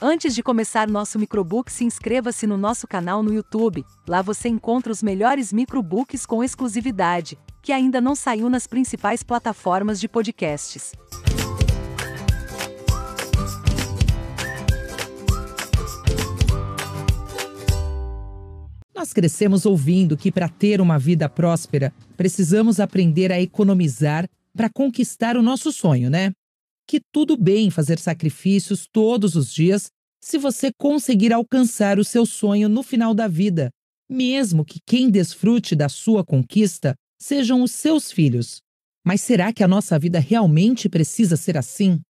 Antes de começar nosso microbook, se inscreva-se no nosso canal no YouTube. Lá você encontra os melhores microbooks com exclusividade, que ainda não saiu nas principais plataformas de podcasts. Nós crescemos ouvindo que para ter uma vida próspera, precisamos aprender a economizar para conquistar o nosso sonho, né? Que tudo bem fazer sacrifícios todos os dias se você conseguir alcançar o seu sonho no final da vida, mesmo que quem desfrute da sua conquista sejam os seus filhos. Mas será que a nossa vida realmente precisa ser assim?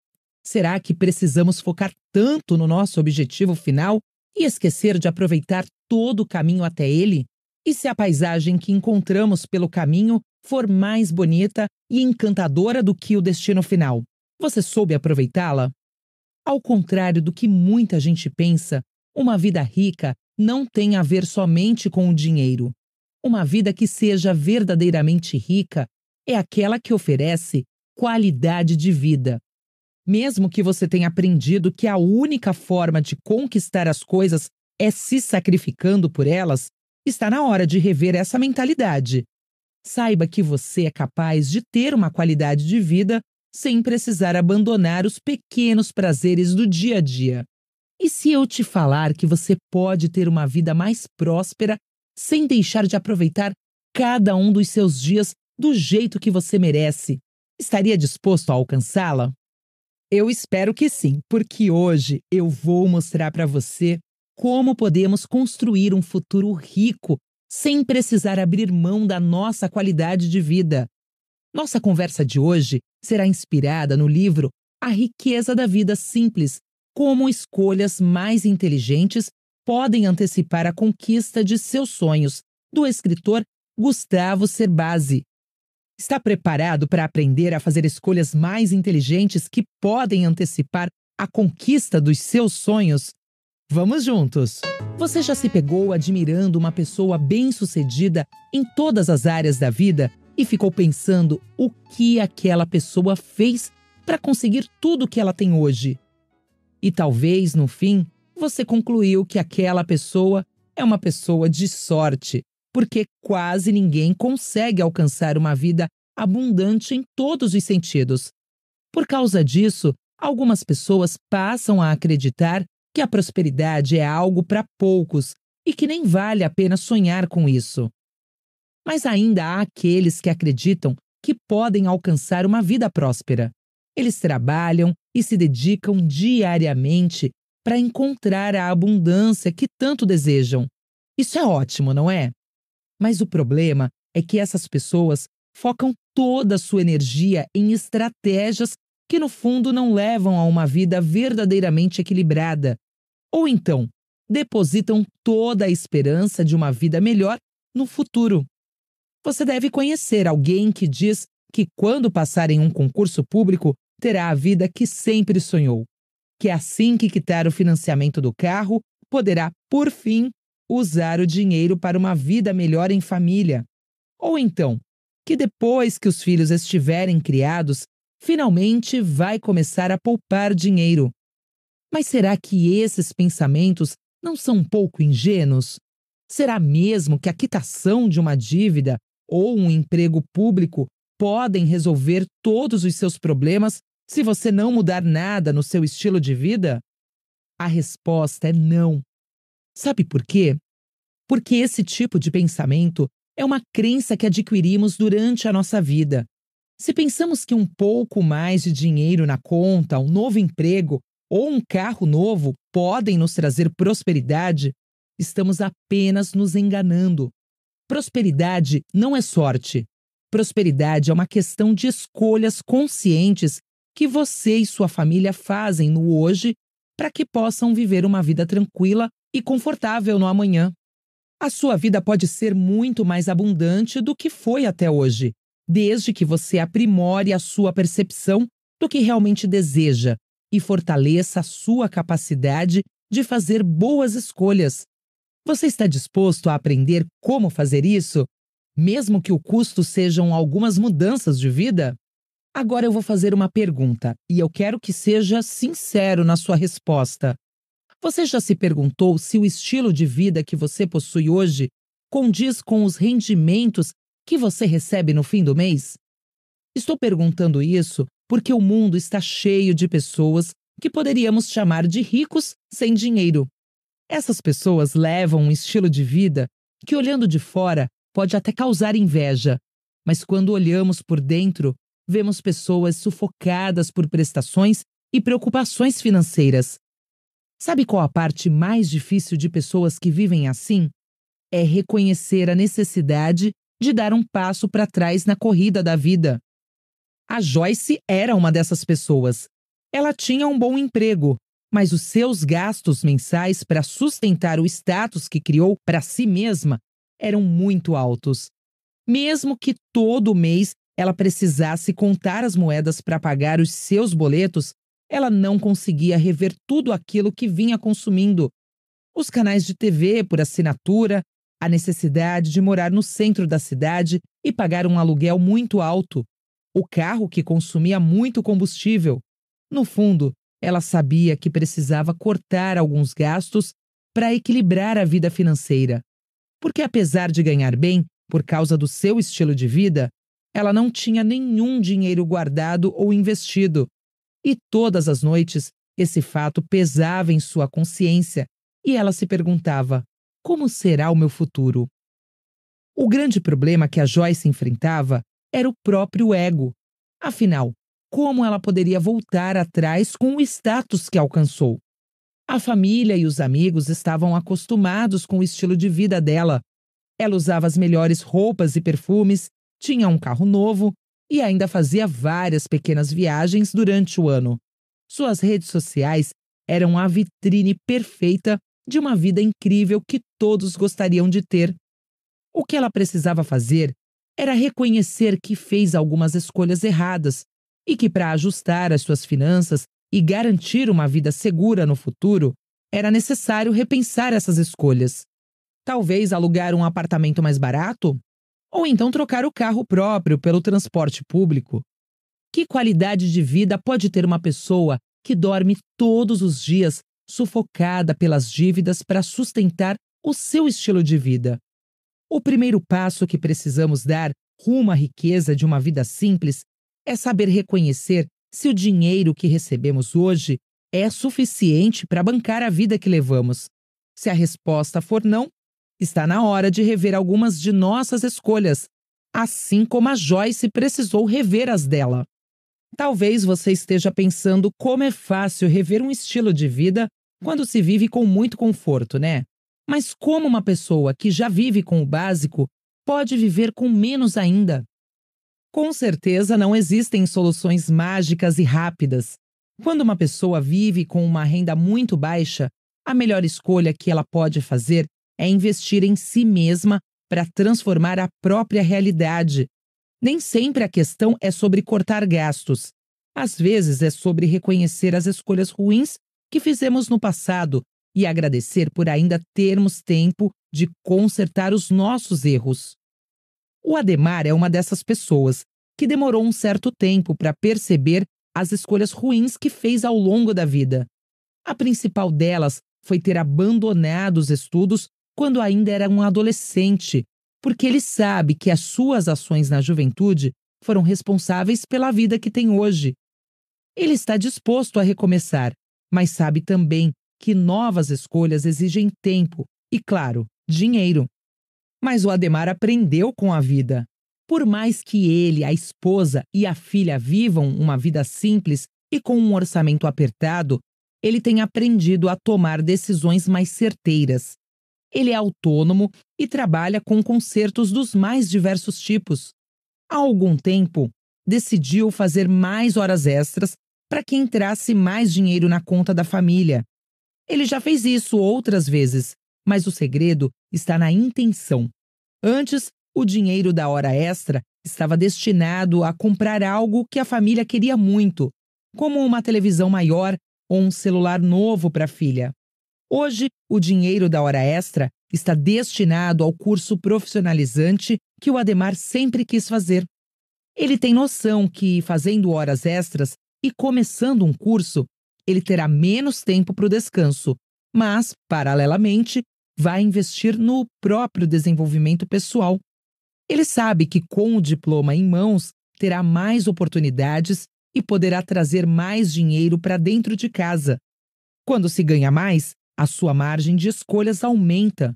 Será que precisamos focar tanto no nosso objetivo final e esquecer de aproveitar todo o caminho até ele? E se a paisagem que encontramos pelo caminho for mais bonita e encantadora do que o destino final, você soube aproveitá-la? Ao contrário do que muita gente pensa, uma vida rica não tem a ver somente com o dinheiro. Uma vida que seja verdadeiramente rica é aquela que oferece qualidade de vida. Mesmo que você tenha aprendido que a única forma de conquistar as coisas é se sacrificando por elas, está na hora de rever essa mentalidade. Saiba que você é capaz de ter uma qualidade de vida sem precisar abandonar os pequenos prazeres do dia a dia. E se eu te falar que você pode ter uma vida mais próspera sem deixar de aproveitar cada um dos seus dias do jeito que você merece, estaria disposto a alcançá-la? Eu espero que sim, porque hoje eu vou mostrar para você como podemos construir um futuro rico sem precisar abrir mão da nossa qualidade de vida. Nossa conversa de hoje será inspirada no livro A Riqueza da Vida Simples Como escolhas mais inteligentes podem antecipar a conquista de seus sonhos, do escritor Gustavo Cerbasi. Está preparado para aprender a fazer escolhas mais inteligentes que podem antecipar a conquista dos seus sonhos? Vamos juntos! Você já se pegou admirando uma pessoa bem-sucedida em todas as áreas da vida e ficou pensando o que aquela pessoa fez para conseguir tudo o que ela tem hoje? E talvez, no fim, você concluiu que aquela pessoa é uma pessoa de sorte, porque quase ninguém consegue alcançar uma vida abundante em todos os sentidos. Por causa disso, algumas pessoas passam a acreditar que a prosperidade é algo para poucos e que nem vale a pena sonhar com isso. Mas ainda há aqueles que acreditam que podem alcançar uma vida próspera. Eles trabalham e se dedicam diariamente para encontrar a abundância que tanto desejam. Isso é ótimo, não é? Mas o problema é que essas pessoas focam toda a sua energia em estratégias que, no fundo, não levam a uma vida verdadeiramente equilibrada ou então, depositam toda a esperança de uma vida melhor no futuro. Você deve conhecer alguém que diz que, quando passar em um concurso público, terá a vida que sempre sonhou. Que assim que quitar o financiamento do carro, poderá, por fim, usar o dinheiro para uma vida melhor em família. Ou então, que depois que os filhos estiverem criados, finalmente vai começar a poupar dinheiro mas será que esses pensamentos não são um pouco ingênuos? Será mesmo que a quitação de uma dívida ou um emprego público podem resolver todos os seus problemas se você não mudar nada no seu estilo de vida? A resposta é não. Sabe por quê? Porque esse tipo de pensamento é uma crença que adquirimos durante a nossa vida. Se pensamos que um pouco mais de dinheiro na conta, um novo emprego ou um carro novo podem nos trazer prosperidade, estamos apenas nos enganando. Prosperidade não é sorte. Prosperidade é uma questão de escolhas conscientes que você e sua família fazem no hoje para que possam viver uma vida tranquila e confortável no amanhã. A sua vida pode ser muito mais abundante do que foi até hoje, desde que você aprimore a sua percepção do que realmente deseja e fortaleça a sua capacidade de fazer boas escolhas. Você está disposto a aprender como fazer isso, mesmo que o custo sejam algumas mudanças de vida? Agora eu vou fazer uma pergunta e eu quero que seja sincero na sua resposta. Você já se perguntou se o estilo de vida que você possui hoje condiz com os rendimentos que você recebe no fim do mês? Estou perguntando isso porque o mundo está cheio de pessoas que poderíamos chamar de ricos sem dinheiro. Essas pessoas levam um estilo de vida que, olhando de fora, pode até causar inveja, mas quando olhamos por dentro, vemos pessoas sufocadas por prestações e preocupações financeiras. Sabe qual a parte mais difícil de pessoas que vivem assim? É reconhecer a necessidade de dar um passo para trás na corrida da vida. A Joyce era uma dessas pessoas. Ela tinha um bom emprego, mas os seus gastos mensais para sustentar o status que criou para si mesma eram muito altos. Mesmo que todo mês ela precisasse contar as moedas para pagar os seus boletos, ela não conseguia rever tudo aquilo que vinha consumindo. Os canais de TV por assinatura, a necessidade de morar no centro da cidade e pagar um aluguel muito alto, o carro que consumia muito combustível. No fundo, ela sabia que precisava cortar alguns gastos para equilibrar a vida financeira. Porque, apesar de ganhar bem por causa do seu estilo de vida, ela não tinha nenhum dinheiro guardado ou investido. E todas as noites esse fato pesava em sua consciência e ela se perguntava: como será o meu futuro? O grande problema que a Joyce enfrentava era o próprio ego. Afinal, como ela poderia voltar atrás com o status que alcançou? A família e os amigos estavam acostumados com o estilo de vida dela. Ela usava as melhores roupas e perfumes, tinha um carro novo e ainda fazia várias pequenas viagens durante o ano. Suas redes sociais eram a vitrine perfeita de uma vida incrível que todos gostariam de ter. O que ela precisava fazer era reconhecer que fez algumas escolhas erradas e que, para ajustar as suas finanças e garantir uma vida segura no futuro, era necessário repensar essas escolhas. Talvez alugar um apartamento mais barato? Ou então trocar o carro próprio pelo transporte público? Que qualidade de vida pode ter uma pessoa que dorme todos os dias sufocada pelas dívidas para sustentar o seu estilo de vida? O primeiro passo que precisamos dar rumo à riqueza de uma vida simples é saber reconhecer se o dinheiro que recebemos hoje é suficiente para bancar a vida que levamos. Se a resposta for não, está na hora de rever algumas de nossas escolhas, assim como a Joyce precisou rever as dela. Talvez você esteja pensando como é fácil rever um estilo de vida quando se vive com muito conforto, né? Mas como uma pessoa que já vive com o básico pode viver com menos ainda? Com certeza não existem soluções mágicas e rápidas. Quando uma pessoa vive com uma renda muito baixa, a melhor escolha que ela pode fazer é investir em si mesma para transformar a própria realidade. Nem sempre a questão é sobre cortar gastos. Às vezes é sobre reconhecer as escolhas ruins que fizemos no passado e agradecer por ainda termos tempo de consertar os nossos erros. O Ademar é uma dessas pessoas que demorou um certo tempo para perceber as escolhas ruins que fez ao longo da vida. A principal delas foi ter abandonado os estudos quando ainda era um adolescente, porque ele sabe que as suas ações na juventude foram responsáveis pela vida que tem hoje. Ele está disposto a recomeçar, mas sabe também que novas escolhas exigem tempo e, claro, dinheiro. Mas o Ademar aprendeu com a vida. Por mais que ele, a esposa e a filha vivam uma vida simples e com um orçamento apertado, ele tem aprendido a tomar decisões mais certeiras. Ele é autônomo e trabalha com concertos dos mais diversos tipos. Há algum tempo, decidiu fazer mais horas extras para que entrasse mais dinheiro na conta da família. Ele já fez isso outras vezes, mas o segredo está na intenção. Antes, o dinheiro da hora extra estava destinado a comprar algo que a família queria muito, como uma televisão maior ou um celular novo para a filha. Hoje, o dinheiro da hora extra está destinado ao curso profissionalizante que o Ademar sempre quis fazer. Ele tem noção que, fazendo horas extras e começando um curso, ele terá menos tempo para o descanso, mas, paralelamente, vai investir no próprio desenvolvimento pessoal. Ele sabe que com o diploma em mãos terá mais oportunidades e poderá trazer mais dinheiro para dentro de casa. Quando se ganha mais, a sua margem de escolhas aumenta.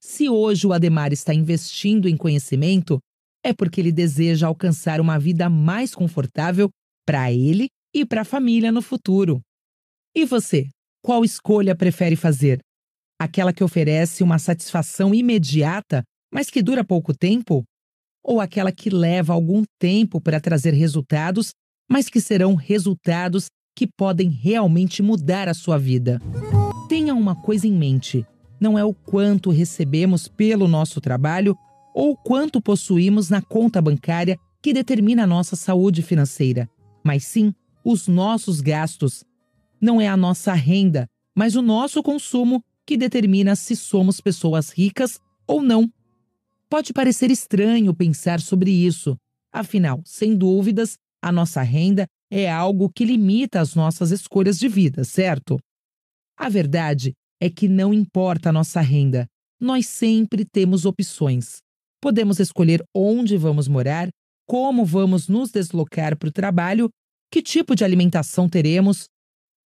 Se hoje o Ademar está investindo em conhecimento, é porque ele deseja alcançar uma vida mais confortável para ele e para a família no futuro. E você, qual escolha prefere fazer? Aquela que oferece uma satisfação imediata, mas que dura pouco tempo? Ou aquela que leva algum tempo para trazer resultados, mas que serão resultados que podem realmente mudar a sua vida? Tenha uma coisa em mente: não é o quanto recebemos pelo nosso trabalho ou quanto possuímos na conta bancária que determina a nossa saúde financeira, mas sim os nossos gastos. Não é a nossa renda, mas o nosso consumo que determina se somos pessoas ricas ou não. Pode parecer estranho pensar sobre isso, afinal, sem dúvidas, a nossa renda é algo que limita as nossas escolhas de vida, certo? A verdade é que não importa a nossa renda, nós sempre temos opções. Podemos escolher onde vamos morar, como vamos nos deslocar para o trabalho, que tipo de alimentação teremos.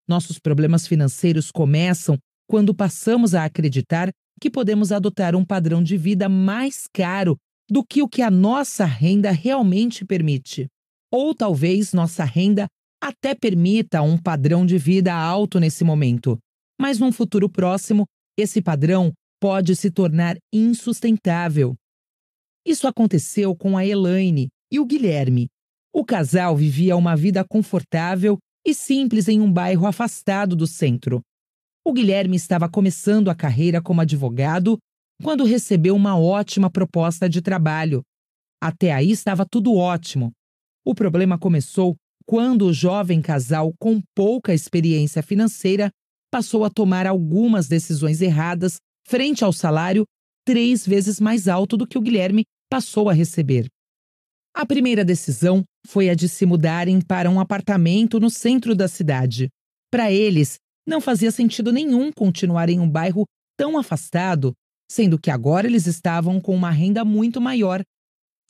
Nossos problemas financeiros começam quando passamos a acreditar que podemos adotar um padrão de vida mais caro do que o que a nossa renda realmente permite. Ou talvez nossa renda até permita um padrão de vida alto nesse momento, mas num futuro próximo, esse padrão pode se tornar insustentável. Isso aconteceu com a Elaine e o Guilherme. O casal vivia uma vida confortável e simples em um bairro afastado do centro. O Guilherme estava começando a carreira como advogado quando recebeu uma ótima proposta de trabalho. Até aí estava tudo ótimo. O problema começou quando o jovem casal, com pouca experiência financeira, passou a tomar algumas decisões erradas frente ao salário três vezes mais alto do que o Guilherme passou a receber. A primeira decisão foi a de se mudarem para um apartamento no centro da cidade. Para eles, não fazia sentido nenhum continuar em um bairro tão afastado, sendo que agora eles estavam com uma renda muito maior.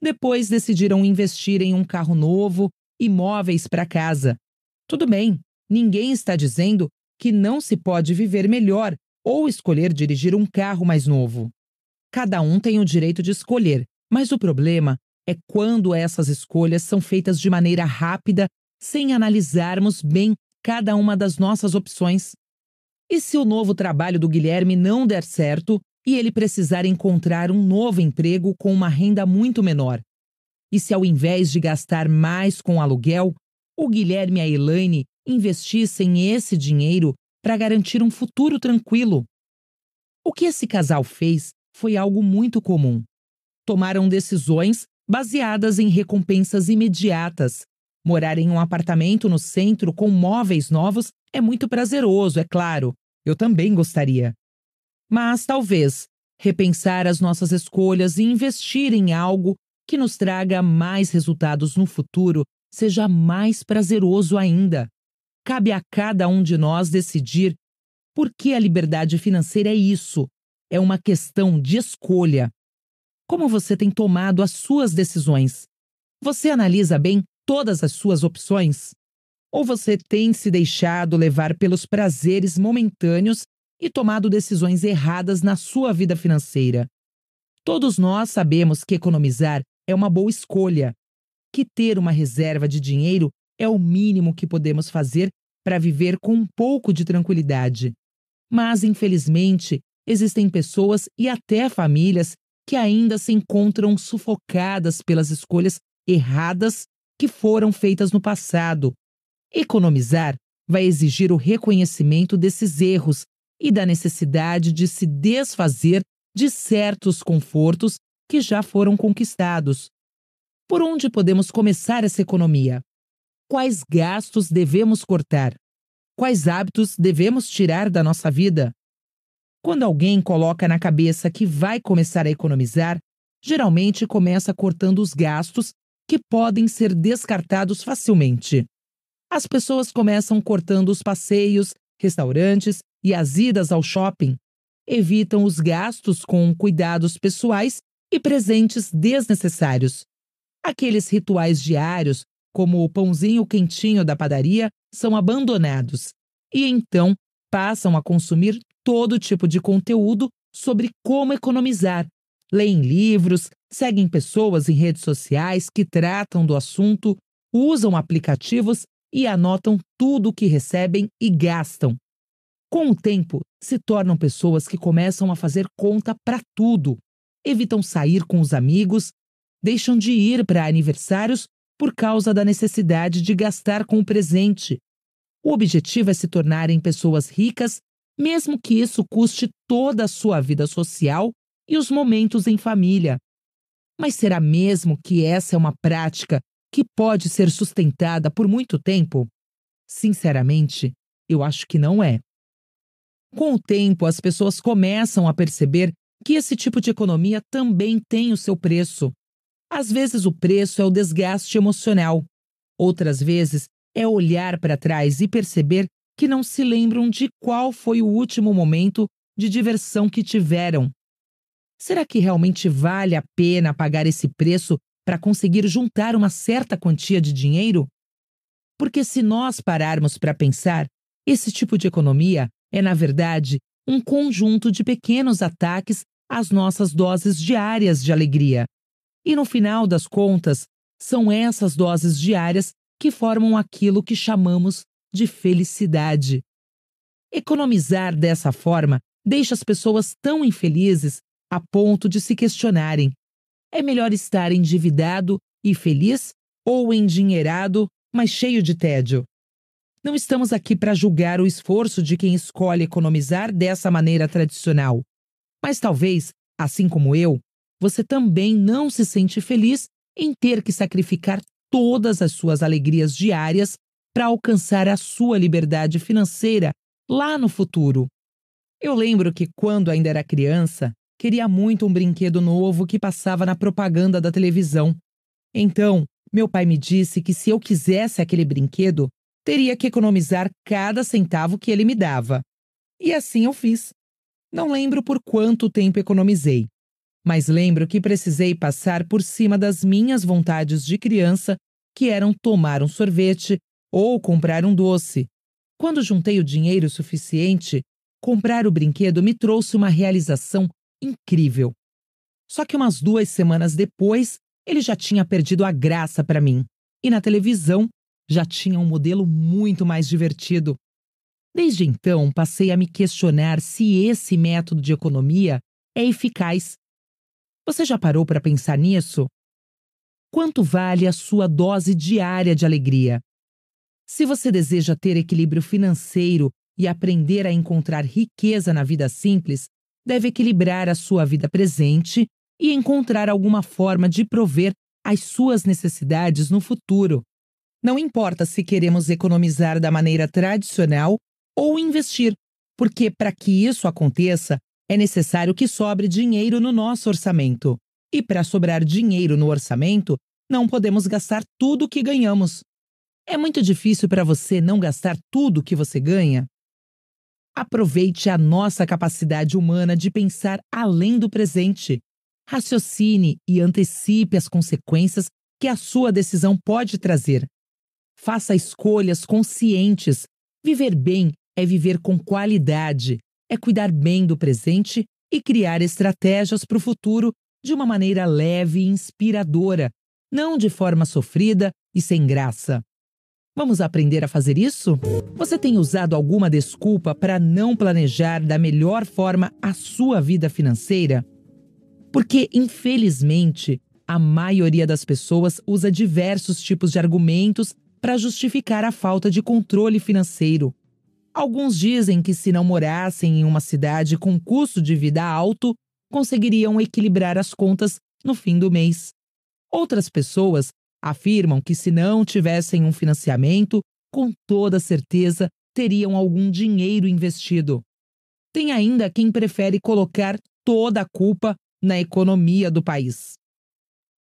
Depois decidiram investir em um carro novo e móveis para casa. Tudo bem, ninguém está dizendo que não se pode viver melhor ou escolher dirigir um carro mais novo. Cada um tem o direito de escolher, mas o problema é quando essas escolhas são feitas de maneira rápida, sem analisarmos bem cada uma das nossas opções. E se o novo trabalho do Guilherme não der certo e ele precisar encontrar um novo emprego com uma renda muito menor? E se ao invés de gastar mais com aluguel, o Guilherme e a Elaine investissem esse dinheiro para garantir um futuro tranquilo. O que esse casal fez foi algo muito comum. Tomaram decisões baseadas em recompensas imediatas. Morar em um apartamento no centro com móveis novos é muito prazeroso, é claro. Eu também gostaria. Mas talvez repensar as nossas escolhas e investir em algo que nos traga mais resultados no futuro seja mais prazeroso ainda. Cabe a cada um de nós decidir por que a liberdade financeira é isso. É uma questão de escolha. Como você tem tomado as suas decisões? Você analisa bem todas as suas opções? Ou você tem se deixado levar pelos prazeres momentâneos e tomado decisões erradas na sua vida financeira? Todos nós sabemos que economizar é uma boa escolha, que ter uma reserva de dinheiro é o mínimo que podemos fazer para viver com um pouco de tranquilidade. Mas, infelizmente, existem pessoas e até famílias que ainda se encontram sufocadas pelas escolhas erradas que foram feitas no passado. Economizar vai exigir o reconhecimento desses erros e da necessidade de se desfazer de certos confortos que já foram conquistados. Por onde podemos começar essa economia? Quais gastos devemos cortar? Quais hábitos devemos tirar da nossa vida? Quando alguém coloca na cabeça que vai começar a economizar, geralmente começa cortando os gastos que podem ser descartados facilmente. As pessoas começam cortando os passeios, restaurantes e as idas ao shopping. Evitam os gastos com cuidados pessoais e presentes desnecessários. Aqueles rituais diários, como o pãozinho quentinho da padaria, são abandonados e então passam a consumir todo tipo de conteúdo sobre como economizar. Leem livros, seguem pessoas em redes sociais que tratam do assunto, usam aplicativos e anotam tudo o que recebem e gastam. Com o tempo, se tornam pessoas que começam a fazer conta para tudo, evitam sair com os amigos, deixam de ir para aniversários por causa da necessidade de gastar com o presente. O objetivo é se tornarem pessoas ricas, mesmo que isso custe toda a sua vida social e os momentos em família. Mas será mesmo que essa é uma prática que pode ser sustentada por muito tempo? Sinceramente, eu acho que não é. Com o tempo, as pessoas começam a perceber que esse tipo de economia também tem o seu preço. Às vezes, o preço é o desgaste emocional. Outras vezes, é olhar para trás e perceber que não se lembram de qual foi o último momento de diversão que tiveram. Será que realmente vale a pena pagar esse preço para conseguir juntar uma certa quantia de dinheiro? Porque se nós pararmos para pensar, esse tipo de economia é, na verdade, um conjunto de pequenos ataques às nossas doses diárias de alegria. E no final das contas, são essas doses diárias que formam aquilo que chamamos de felicidade. Economizar dessa forma deixa as pessoas tão infelizes a ponto de se questionarem: é melhor estar endividado e feliz ou endinheirado, mas cheio de tédio? Não estamos aqui para julgar o esforço de quem escolhe economizar dessa maneira tradicional. Mas talvez, assim como eu, você também não se sente feliz em ter que sacrificar todas as suas alegrias diárias para alcançar a sua liberdade financeira lá no futuro. Eu lembro que, quando ainda era criança, queria muito um brinquedo novo que passava na propaganda da televisão. Então, meu pai me disse que se eu quisesse aquele brinquedo, teria que economizar cada centavo que ele me dava. E assim eu fiz. Não lembro por quanto tempo economizei, mas lembro que precisei passar por cima das minhas vontades de criança, que eram tomar um sorvete ou comprar um doce. Quando juntei o dinheiro suficiente, comprar o brinquedo me trouxe uma realização incrível. Só que umas duas semanas depois, ele já tinha perdido a graça para mim. E na televisão, já tinha um modelo muito mais divertido. Desde então, passei a me questionar se esse método de economia é eficaz. Você já parou para pensar nisso? Quanto vale a sua dose diária de alegria? Se você deseja ter equilíbrio financeiro e aprender a encontrar riqueza na vida simples, deve equilibrar a sua vida presente e encontrar alguma forma de prover as suas necessidades no futuro. Não importa se queremos economizar da maneira tradicional ou investir, porque para que isso aconteça, é necessário que sobre dinheiro no nosso orçamento. E para sobrar dinheiro no orçamento, não podemos gastar tudo o que ganhamos. É muito difícil para você não gastar tudo que você ganha? Aproveite a nossa capacidade humana de pensar além do presente. Raciocine e antecipe as consequências que a sua decisão pode trazer. Faça escolhas conscientes. Viver bem é viver com qualidade, é cuidar bem do presente e criar estratégias para o futuro de uma maneira leve e inspiradora, não de forma sofrida e sem graça. Vamos aprender a fazer isso? Você tem usado alguma desculpa para não planejar da melhor forma a sua vida financeira? Porque, infelizmente, a maioria das pessoas usa diversos tipos de argumentos para justificar a falta de controle financeiro. Alguns dizem que, se não morassem em uma cidade com custo de vida alto, conseguiriam equilibrar as contas no fim do mês. Outras pessoas afirmam que, se não tivessem um financiamento, com toda certeza teriam algum dinheiro investido. Tem ainda quem prefere colocar toda a culpa na economia do país.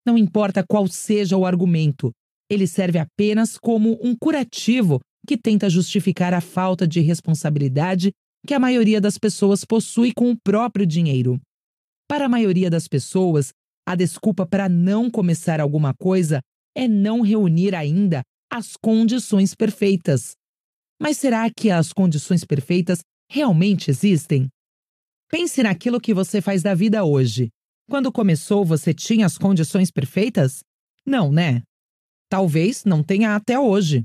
Não importa qual seja o argumento, ele serve apenas como um curativo que tenta justificar a falta de responsabilidade que a maioria das pessoas possui com o próprio dinheiro. Para a maioria das pessoas, a desculpa para não começar alguma coisa é não reunir ainda as condições perfeitas. Mas será que as condições perfeitas realmente existem? Pense naquilo que você faz da vida hoje. Quando começou, você tinha as condições perfeitas? Não, né? Talvez não tenha até hoje.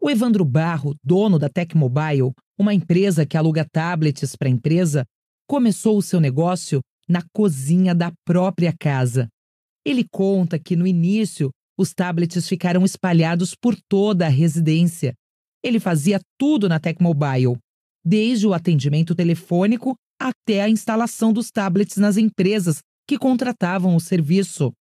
O Evandro Barro, dono da Tecmobile, uma empresa que aluga tablets para empresa, começou o seu negócio na cozinha da própria casa. Ele conta que no início os tablets ficaram espalhados por toda a residência. Ele fazia tudo na Tecmobile, desde o atendimento telefônico até a instalação dos tablets nas empresas que contratavam o serviço.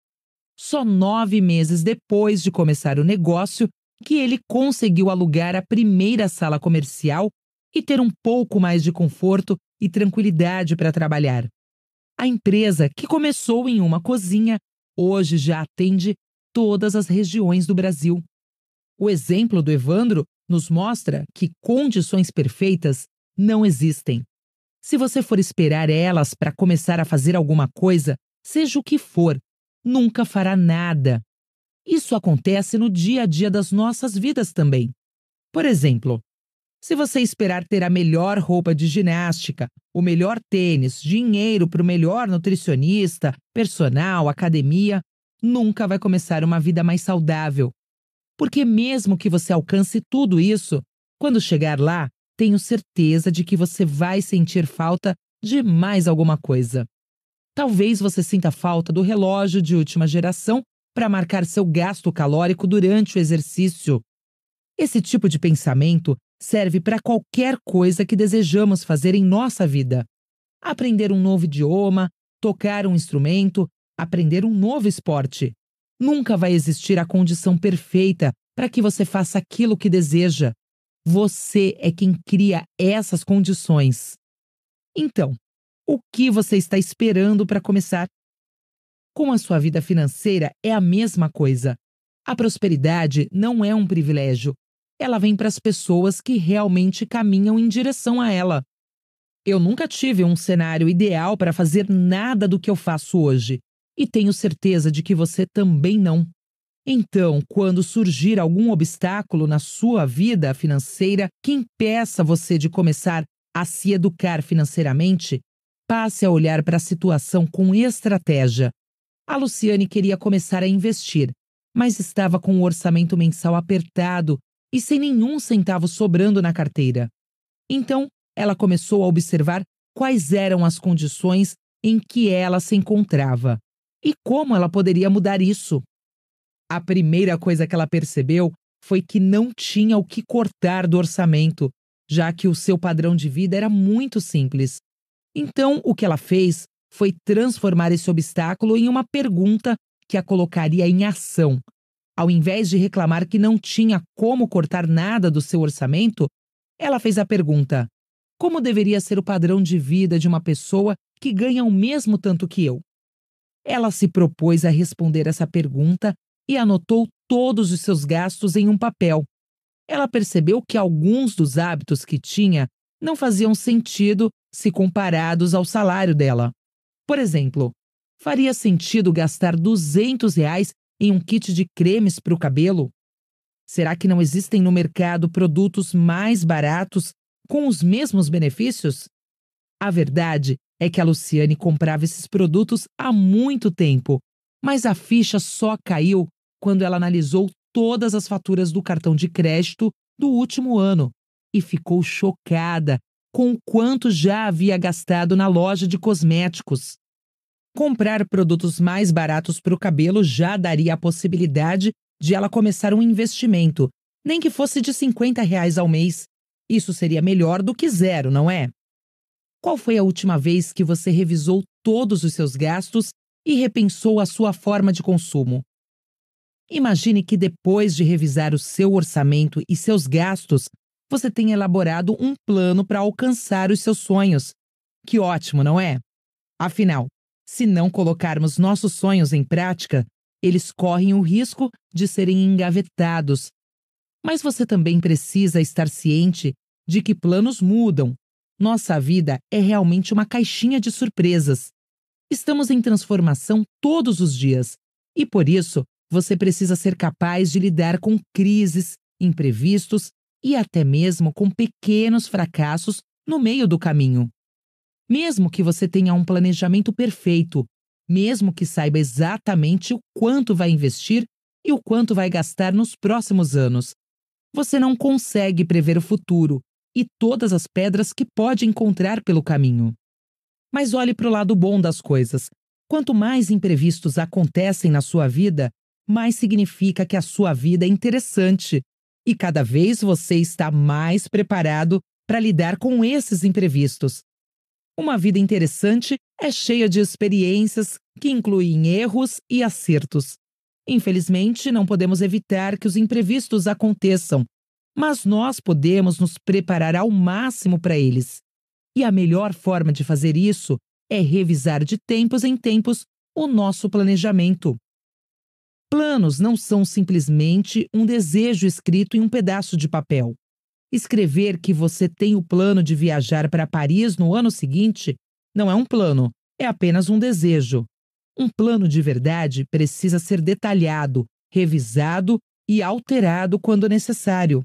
Só nove meses depois de começar o negócio, que ele conseguiu alugar a primeira sala comercial e ter um pouco mais de conforto e tranquilidade para trabalhar. A empresa, que começou em uma cozinha, hoje já atende todas as regiões do Brasil. O exemplo do Evandro nos mostra que condições perfeitas não existem. Se você for esperar elas para começar a fazer alguma coisa, seja o que for, nunca fará nada. Isso acontece no dia a dia das nossas vidas também. Por exemplo, se você esperar ter a melhor roupa de ginástica, o melhor tênis, dinheiro para o melhor nutricionista, personal, academia, nunca vai começar uma vida mais saudável. Porque, mesmo que você alcance tudo isso, quando chegar lá, tenho certeza de que você vai sentir falta de mais alguma coisa. Talvez você sinta falta do relógio de última geração para marcar seu gasto calórico durante o exercício. Esse tipo de pensamento serve para qualquer coisa que desejamos fazer em nossa vida. Aprender um novo idioma, tocar um instrumento, aprender um novo esporte. Nunca vai existir a condição perfeita para que você faça aquilo que deseja. Você é quem cria essas condições. Então, o que você está esperando para começar? Com a sua vida financeira é a mesma coisa. A prosperidade não é um privilégio. Ela vem para as pessoas que realmente caminham em direção a ela. Eu nunca tive um cenário ideal para fazer nada do que eu faço hoje, e tenho certeza de que você também não. Então, quando surgir algum obstáculo na sua vida financeira que impeça você de começar a se educar financeiramente, passe a olhar para a situação com estratégia. A Luciane queria começar a investir, mas estava com o orçamento mensal apertado e sem nenhum centavo sobrando na carteira. Então, ela começou a observar quais eram as condições em que ela se encontrava e como ela poderia mudar isso. A primeira coisa que ela percebeu foi que não tinha o que cortar do orçamento, já que o seu padrão de vida era muito simples. Então, o que ela fez foi transformar esse obstáculo em uma pergunta que a colocaria em ação. Ao invés de reclamar que não tinha como cortar nada do seu orçamento, ela fez a pergunta: como deveria ser o padrão de vida de uma pessoa que ganha o mesmo tanto que eu? Ela se propôs a responder essa pergunta e anotou todos os seus gastos em um papel. Ela percebeu que alguns dos hábitos que tinha não faziam sentido se comparados ao salário dela. Por exemplo, faria sentido gastar 200 reais em um kit de cremes para o cabelo? Será que não existem no mercado produtos mais baratos com os mesmos benefícios? A verdade é que a Luciane comprava esses produtos há muito tempo, mas a ficha só caiu quando ela analisou todas as faturas do cartão de crédito do último ano e ficou chocada com o quanto já havia gastado na loja de cosméticos. Comprar produtos mais baratos para o cabelo já daria a possibilidade de ela começar um investimento, nem que fosse de 50 reais ao mês. Isso seria melhor do que zero, não é? Qual foi a última vez que você revisou todos os seus gastos e repensou a sua forma de consumo? Imagine que depois de revisar o seu orçamento e seus gastos, você tenha elaborado um plano para alcançar os seus sonhos. Que ótimo, não é? Afinal, se não colocarmos nossos sonhos em prática, eles correm o risco de serem engavetados. Mas você também precisa estar ciente de que planos mudam. Nossa vida é realmente uma caixinha de surpresas. Estamos em transformação todos os dias e, por isso, você precisa ser capaz de lidar com crises, imprevistos e até mesmo com pequenos fracassos no meio do caminho. Mesmo que você tenha um planejamento perfeito, mesmo que saiba exatamente o quanto vai investir e o quanto vai gastar nos próximos anos, você não consegue prever o futuro e todas as pedras que pode encontrar pelo caminho. Mas olhe para o lado bom das coisas. Quanto mais imprevistos acontecem na sua vida, mais significa que a sua vida é interessante e cada vez você está mais preparado para lidar com esses imprevistos. Uma vida interessante é cheia de experiências que incluem erros e acertos. Infelizmente, não podemos evitar que os imprevistos aconteçam, mas nós podemos nos preparar ao máximo para eles. E a melhor forma de fazer isso é revisar de tempos em tempos o nosso planejamento. Planos não são simplesmente um desejo escrito em um pedaço de papel. Escrever que você tem o plano de viajar para Paris no ano seguinte não é um plano, é apenas um desejo. Um plano de verdade precisa ser detalhado, revisado e alterado quando necessário.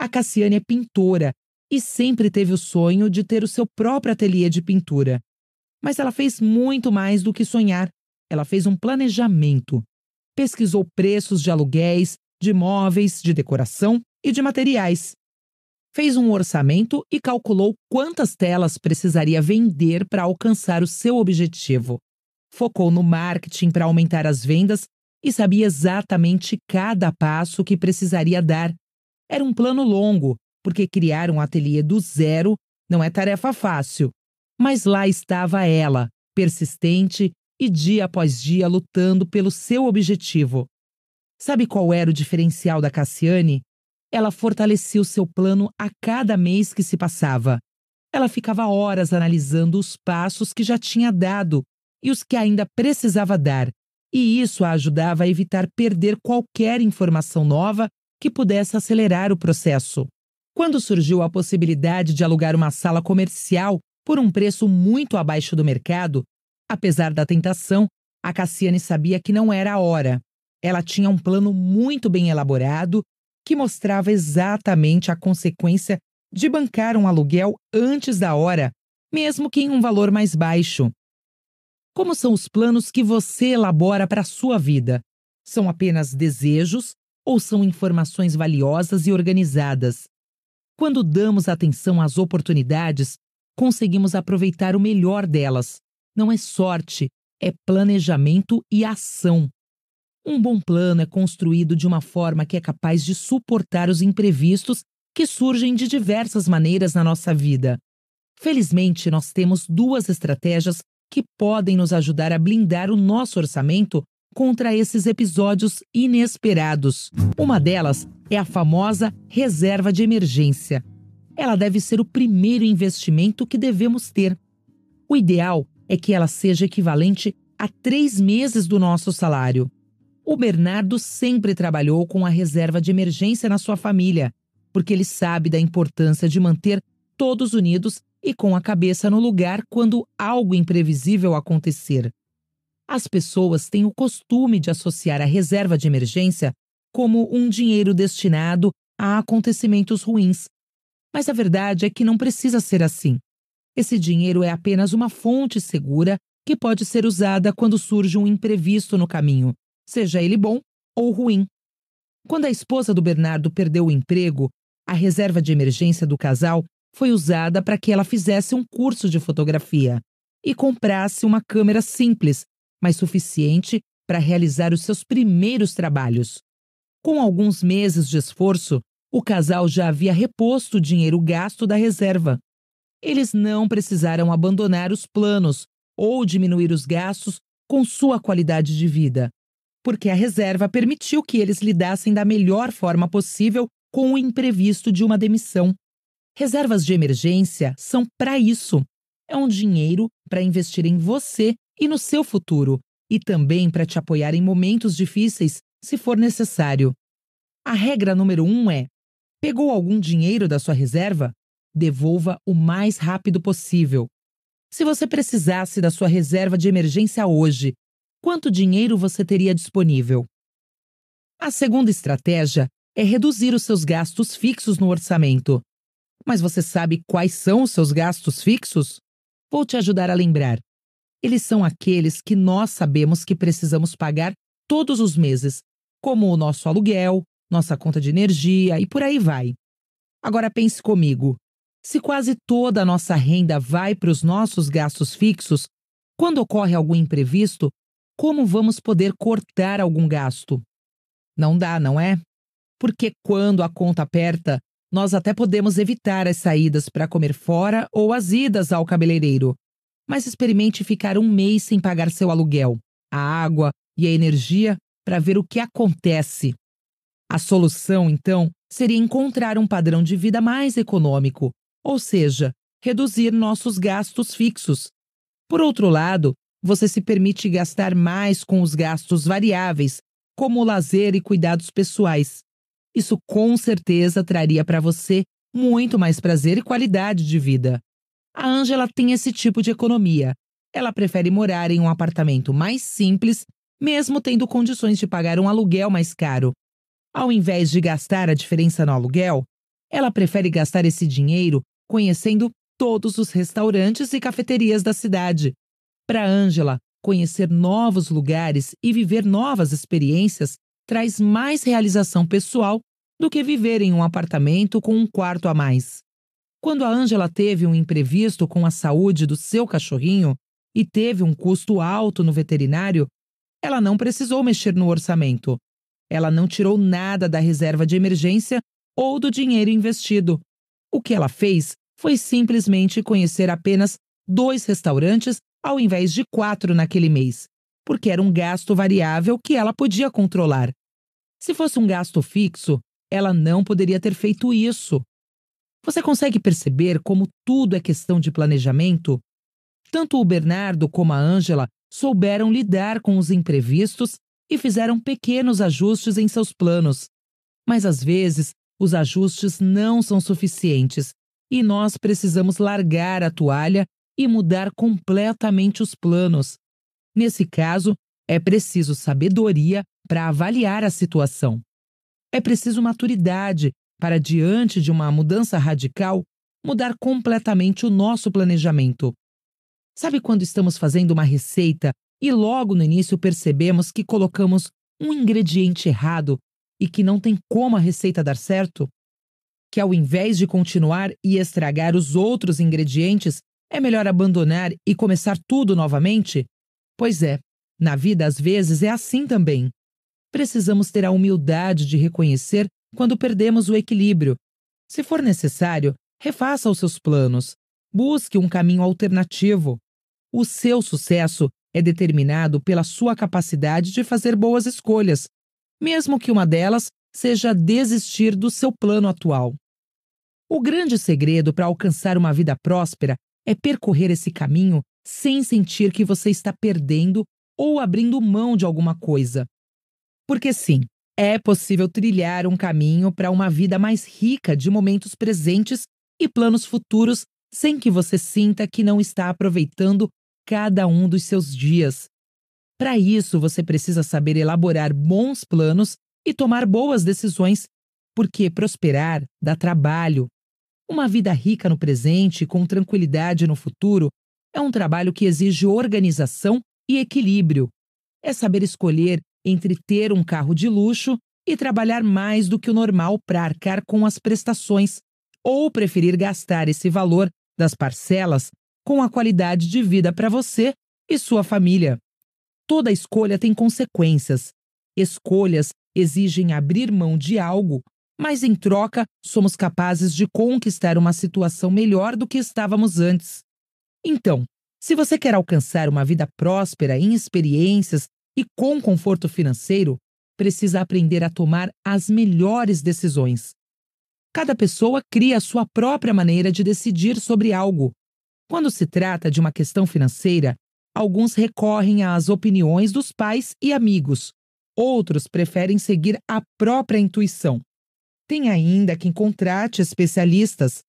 A Cassiane é pintora e sempre teve o sonho de ter o seu próprio ateliê de pintura. Mas ela fez muito mais do que sonhar. Ela fez um planejamento. Pesquisou preços de aluguéis, de móveis, de decoração e de materiais. Fez um orçamento e calculou quantas telas precisaria vender para alcançar o seu objetivo focou no marketing para aumentar as vendas e sabia exatamente cada passo que precisaria dar. Era um plano longo, porque criar um ateliê do zero não é tarefa fácil. Mas lá estava ela, persistente e dia após dia lutando pelo seu objetivo. Sabe qual era o diferencial da Cassiane? Ela fortalecia o seu plano a cada mês que se passava. Ela ficava horas analisando os passos que já tinha dado e os que ainda precisava dar, e isso a ajudava a evitar perder qualquer informação nova que pudesse acelerar o processo. Quando surgiu a possibilidade de alugar uma sala comercial por um preço muito abaixo do mercado, apesar da tentação, a Cassiane sabia que não era a hora. Ela tinha um plano muito bem elaborado que mostrava exatamente a consequência de bancar um aluguel antes da hora, mesmo que em um valor mais baixo. Como são os planos que você elabora para a sua vida? São apenas desejos ou são informações valiosas e organizadas? Quando damos atenção às oportunidades, conseguimos aproveitar o melhor delas. Não é sorte, é planejamento e ação. Um bom plano é construído de uma forma que é capaz de suportar os imprevistos que surgem de diversas maneiras na nossa vida. Felizmente, nós temos duas estratégias que podem nos ajudar a blindar o nosso orçamento contra esses episódios inesperados. Uma delas é a famosa reserva de emergência. Ela deve ser o primeiro investimento que devemos ter. O ideal é que ela seja equivalente a três meses do nosso salário. O Bernardo sempre trabalhou com a reserva de emergência na sua família, porque ele sabe da importância de manter todos unidos e com a cabeça no lugar quando algo imprevisível acontecer. As pessoas têm o costume de associar a reserva de emergência como um dinheiro destinado a acontecimentos ruins. Mas a verdade é que não precisa ser assim. Esse dinheiro é apenas uma fonte segura que pode ser usada quando surge um imprevisto no caminho, seja ele bom ou ruim. Quando a esposa do Bernardo perdeu o emprego, a reserva de emergência do casal foi usada para que ela fizesse um curso de fotografia e comprasse uma câmera simples, mas suficiente para realizar os seus primeiros trabalhos. Com alguns meses de esforço, o casal já havia reposto o dinheiro gasto da reserva. Eles não precisaram abandonar os planos ou diminuir os gastos com sua qualidade de vida, porque a reserva permitiu que eles lidassem da melhor forma possível com o imprevisto de uma demissão. Reservas de emergência são para isso. É um dinheiro para investir em você e no seu futuro, e também para te apoiar em momentos difíceis, se for necessário. A regra número um é: pegou algum dinheiro da sua reserva? devolva o mais rápido possível. Se você precisasse da sua reserva de emergência hoje, quanto dinheiro você teria disponível? A segunda estratégia é reduzir os seus gastos fixos no orçamento. Mas você sabe quais são os seus gastos fixos? Vou te ajudar a lembrar. Eles são aqueles que nós sabemos que precisamos pagar todos os meses, como o nosso aluguel, nossa conta de energia e por aí vai. Agora pense comigo: se quase toda a nossa renda vai para os nossos gastos fixos, quando ocorre algum imprevisto, como vamos poder cortar algum gasto? Não dá, não é? Porque quando a conta aperta, nós até podemos evitar as saídas para comer fora ou as idas ao cabeleireiro. Mas experimente ficar um mês sem pagar seu aluguel, a água e a energia para ver o que acontece. A solução, então, seria encontrar um padrão de vida mais econômico, ou seja, reduzir nossos gastos fixos. Por outro lado, você se permite gastar mais com os gastos variáveis, como lazer e cuidados pessoais. Isso com certeza traria para você muito mais prazer e qualidade de vida. A Ângela tem esse tipo de economia. Ela prefere morar em um apartamento mais simples, mesmo tendo condições de pagar um aluguel mais caro. Ao invés de gastar a diferença no aluguel, ela prefere gastar esse dinheiro conhecendo todos os restaurantes e cafeterias da cidade. Para Ângela, conhecer novos lugares e viver novas experiências traz mais realização pessoal do que viver em um apartamento com um quarto a mais. Quando a Ângela teve um imprevisto com a saúde do seu cachorrinho e teve um custo alto no veterinário, ela não precisou mexer no orçamento. Ela não tirou nada da reserva de emergência ou do dinheiro investido. O que ela fez foi simplesmente conhecer apenas dois restaurantes ao invés de quatro naquele mês, porque era um gasto variável que ela podia controlar. Se fosse um gasto fixo, ela não poderia ter feito isso. Você consegue perceber como tudo é questão de planejamento? Tanto o Bernardo como a Ângela souberam lidar com os imprevistos e fizeram pequenos ajustes em seus planos. Mas às vezes, os ajustes não são suficientes e nós precisamos largar a toalha e mudar completamente os planos. Nesse caso, é preciso sabedoria para avaliar a situação. É preciso maturidade para, diante de uma mudança radical, mudar completamente o nosso planejamento. Sabe quando estamos fazendo uma receita e logo no início percebemos que colocamos um ingrediente errado e que não tem como a receita dar certo? que ao invés de continuar e estragar os outros ingredientes, é melhor abandonar e começar tudo novamente? Pois é, na vida às vezes é assim também. Precisamos ter a humildade de reconhecer quando perdemos o equilíbrio. Se for necessário, refaça os seus planos. Busque um caminho alternativo. O seu sucesso é determinado pela sua capacidade de fazer boas escolhas, mesmo que uma delas seja desistir do seu plano atual. O grande segredo para alcançar uma vida próspera é percorrer esse caminho sem sentir que você está perdendo ou abrindo mão de alguma coisa. Porque sim, é possível trilhar um caminho para uma vida mais rica de momentos presentes e planos futuros sem que você sinta que não está aproveitando cada um dos seus dias. Para isso, você precisa saber elaborar bons planos e tomar boas decisões, porque prosperar dá trabalho, uma vida rica no presente e com tranquilidade no futuro é um trabalho que exige organização e equilíbrio. É saber escolher entre ter um carro de luxo e trabalhar mais do que o normal para arcar com as prestações, ou preferir gastar esse valor das parcelas com a qualidade de vida para você e sua família. Toda escolha tem consequências. Escolhas exigem abrir mão de algo mas em troca somos capazes de conquistar uma situação melhor do que estávamos antes. Então, se você quer alcançar uma vida próspera em experiências e com conforto financeiro, precisa aprender a tomar as melhores decisões. Cada pessoa cria a sua própria maneira de decidir sobre algo. Quando se trata de uma questão financeira, alguns recorrem às opiniões dos pais e amigos, outros preferem seguir a própria intuição. Tem ainda quem contrate especialistas.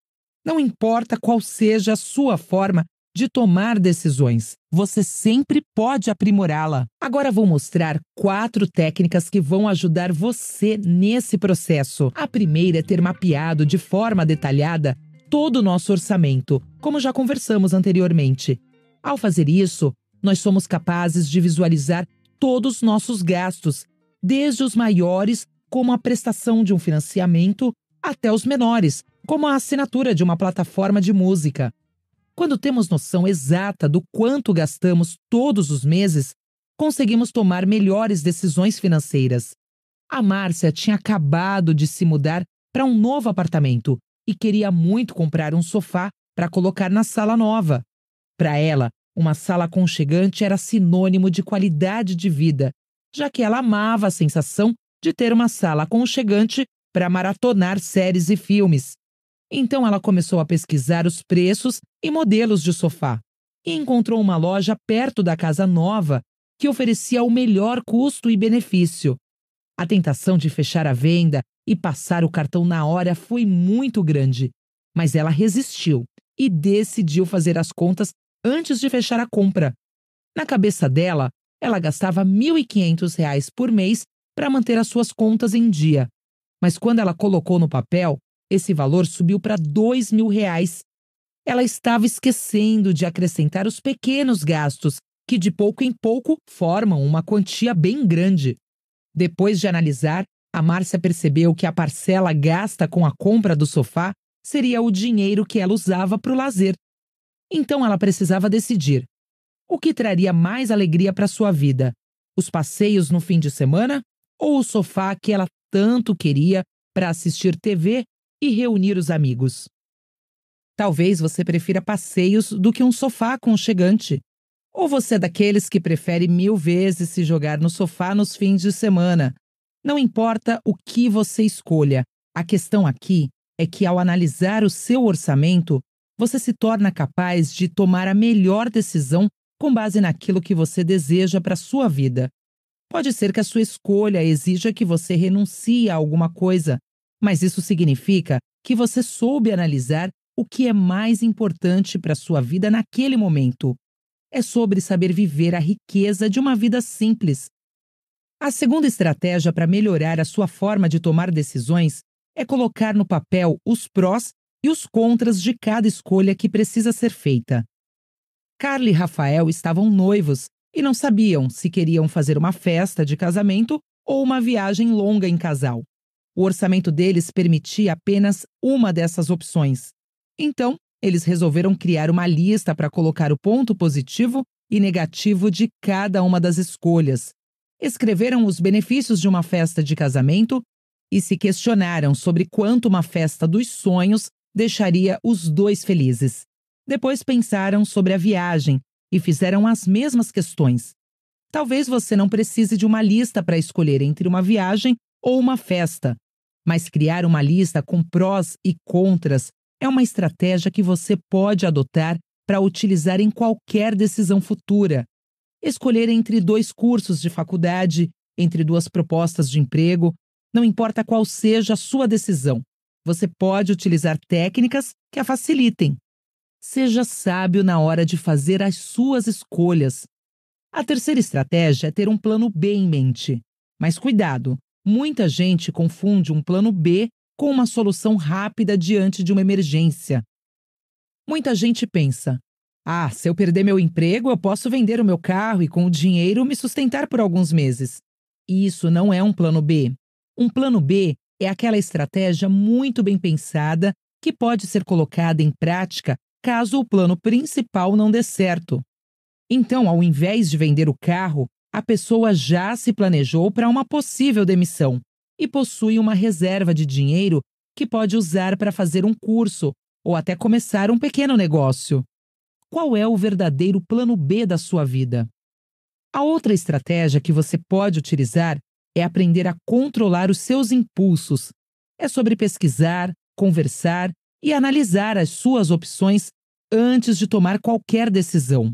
Não importa qual seja a sua forma de tomar decisões, você sempre pode aprimorá-la. Agora vou mostrar quatro técnicas que vão ajudar você nesse processo. A primeira é ter mapeado de forma detalhada todo o nosso orçamento, como já conversamos anteriormente. Ao fazer isso, nós somos capazes de visualizar todos os nossos gastos, desde os maiores, como a prestação de um financiamento, até os menores, como a assinatura de uma plataforma de música. Quando temos noção exata do quanto gastamos todos os meses, conseguimos tomar melhores decisões financeiras. A Márcia tinha acabado de se mudar para um novo apartamento e queria muito comprar um sofá para colocar na sala nova. Para ela, uma sala aconchegante era sinônimo de qualidade de vida, já que ela amava a sensação de ter uma sala aconchegante para maratonar séries e filmes. Então ela começou a pesquisar os preços e modelos de sofá e encontrou uma loja perto da casa nova que oferecia o melhor custo e benefício. A tentação de fechar a venda e passar o cartão na hora foi muito grande, mas ela resistiu e decidiu fazer as contas antes de fechar a compra. Na cabeça dela, ela gastava R$ 1.500 por mês para manter as suas contas em dia. Mas quando ela colocou no papel, esse valor subiu para dois mil reais. Ela estava esquecendo de acrescentar os pequenos gastos, que de pouco em pouco formam uma quantia bem grande. Depois de analisar, a Márcia percebeu que a parcela gasta com a compra do sofá seria o dinheiro que ela usava para o lazer. Então ela precisava decidir: o que traria mais alegria para sua vida? Os passeios no fim de semana ou o sofá que ela tanto queria para assistir TV e reunir os amigos. Talvez você prefira passeios do que um sofá aconchegante. Ou você é daqueles que prefere mil vezes se jogar no sofá nos fins de semana. Não importa o que você escolha, a questão aqui é que, ao analisar o seu orçamento, você se torna capaz de tomar a melhor decisão com base naquilo que você deseja para sua vida. Pode ser que a sua escolha exija que você renuncie a alguma coisa, mas isso significa que você soube analisar o que é mais importante para sua vida naquele momento. É sobre saber viver a riqueza de uma vida simples. A segunda estratégia para melhorar a sua forma de tomar decisões é colocar no papel os prós e os contras de cada escolha que precisa ser feita. Carla e Rafael estavam noivos e não sabiam se queriam fazer uma festa de casamento ou uma viagem longa em casal. O orçamento deles permitia apenas uma dessas opções. Então, eles resolveram criar uma lista para colocar o ponto positivo e negativo de cada uma das escolhas. Escreveram os benefícios de uma festa de casamento e se questionaram sobre quanto uma festa dos sonhos deixaria os dois felizes. Depois pensaram sobre a viagem e fizeram as mesmas questões. Talvez você não precise de uma lista para escolher entre uma viagem ou uma festa. Mas criar uma lista com prós e contras é uma estratégia que você pode adotar para utilizar em qualquer decisão futura. Escolher entre dois cursos de faculdade, entre duas propostas de emprego, não importa qual seja a sua decisão, você pode utilizar técnicas que a facilitem. Seja sábio na hora de fazer as suas escolhas. A terceira estratégia é ter um plano B em mente. Mas cuidado, Muita gente confunde um plano B com uma solução rápida diante de uma emergência. Muita gente pensa: ah, se eu perder meu emprego, eu posso vender o meu carro e com o dinheiro me sustentar por alguns meses. Isso não é um plano B. Um plano B é aquela estratégia muito bem pensada que pode ser colocada em prática caso o plano principal não dê certo. Então, ao invés de vender o carro, a pessoa já se planejou para uma possível demissão e possui uma reserva de dinheiro que pode usar para fazer um curso ou até começar um pequeno negócio. Qual é o verdadeiro plano B da sua vida? A outra estratégia que você pode utilizar é aprender a controlar os seus impulsos. É sobre pesquisar, conversar e analisar as suas opções antes de tomar qualquer decisão.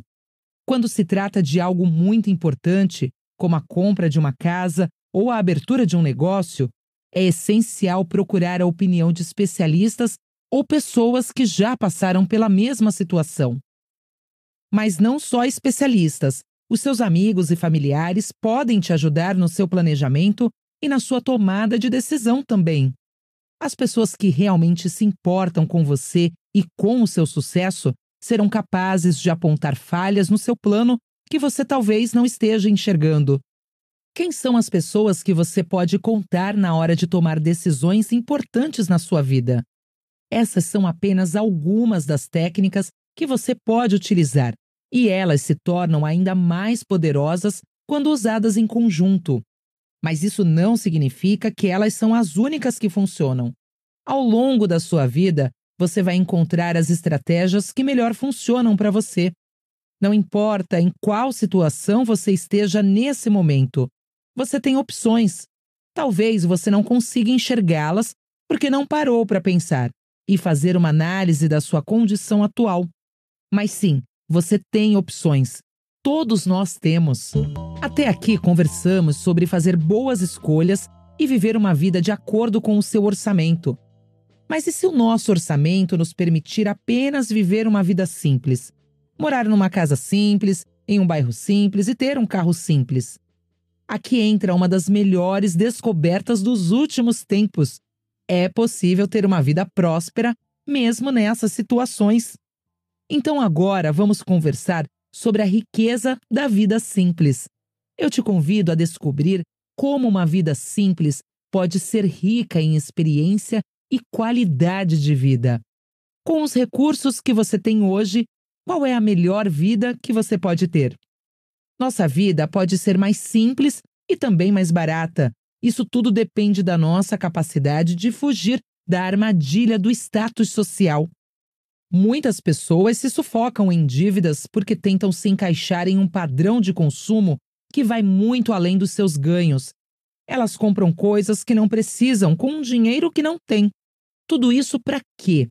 Quando se trata de algo muito importante, como a compra de uma casa ou a abertura de um negócio, é essencial procurar a opinião de especialistas ou pessoas que já passaram pela mesma situação. Mas não só especialistas, os seus amigos e familiares podem te ajudar no seu planejamento e na sua tomada de decisão também. As pessoas que realmente se importam com você e com o seu sucesso serão capazes de apontar falhas no seu plano que você talvez não esteja enxergando. Quem são as pessoas que você pode contar na hora de tomar decisões importantes na sua vida? Essas são apenas algumas das técnicas que você pode utilizar, e elas se tornam ainda mais poderosas quando usadas em conjunto. Mas isso não significa que elas são as únicas que funcionam. Ao longo da sua vida, você vai encontrar as estratégias que melhor funcionam para você. Não importa em qual situação você esteja nesse momento, você tem opções. Talvez você não consiga enxergá-las porque não parou para pensar e fazer uma análise da sua condição atual. Mas sim, você tem opções. Todos nós temos. Até aqui conversamos sobre fazer boas escolhas e viver uma vida de acordo com o seu orçamento. Mas e se o nosso orçamento nos permitir apenas viver uma vida simples? Morar numa casa simples, em um bairro simples e ter um carro simples. Aqui entra uma das melhores descobertas dos últimos tempos é possível ter uma vida próspera mesmo nessas situações. Então agora vamos conversar sobre a riqueza da vida simples. Eu te convido a descobrir como uma vida simples pode ser rica em experiência e qualidade de vida. Com os recursos que você tem hoje, qual é a melhor vida que você pode ter? Nossa vida pode ser mais simples e também mais barata, isso tudo depende da nossa capacidade de fugir da armadilha do status social. Muitas pessoas se sufocam em dívidas porque tentam se encaixar em um padrão de consumo que vai muito além dos seus ganhos. Elas compram coisas que não precisam com um dinheiro que não têm. Tudo isso para quê?